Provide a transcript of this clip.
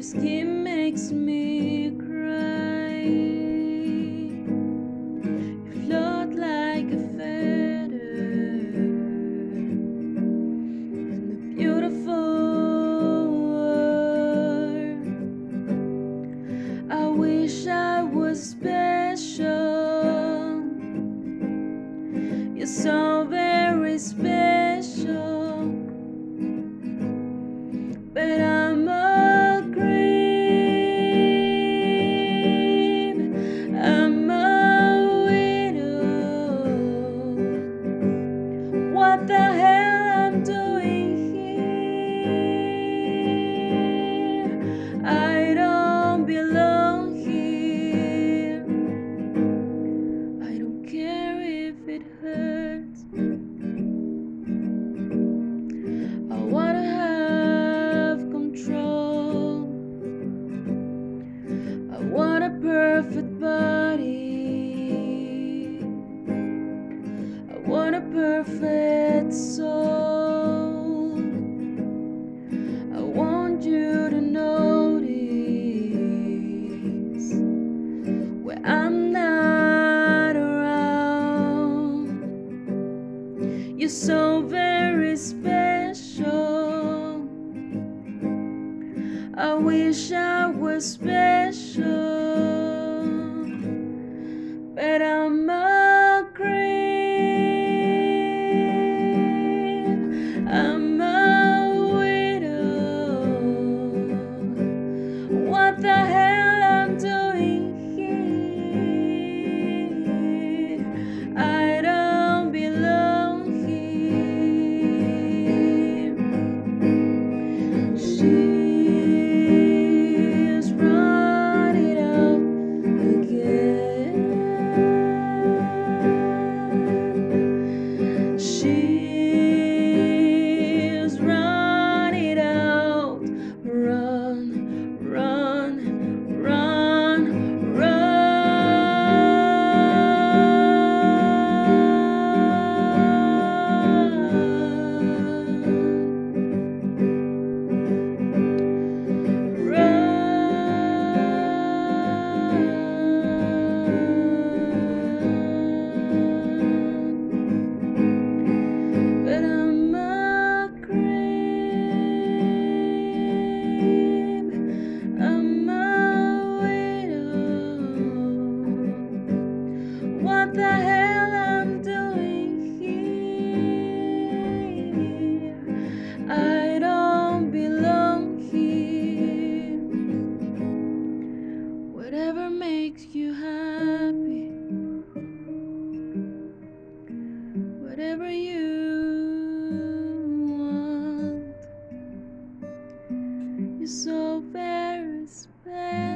Your skin makes me cry. You float like a feather in the beautiful world. I wish I was special. You're so. perfect body. I want a perfect soul. I want you to notice where I'm not around. You're so very special. I wish I was. whatever you want. You're so very special.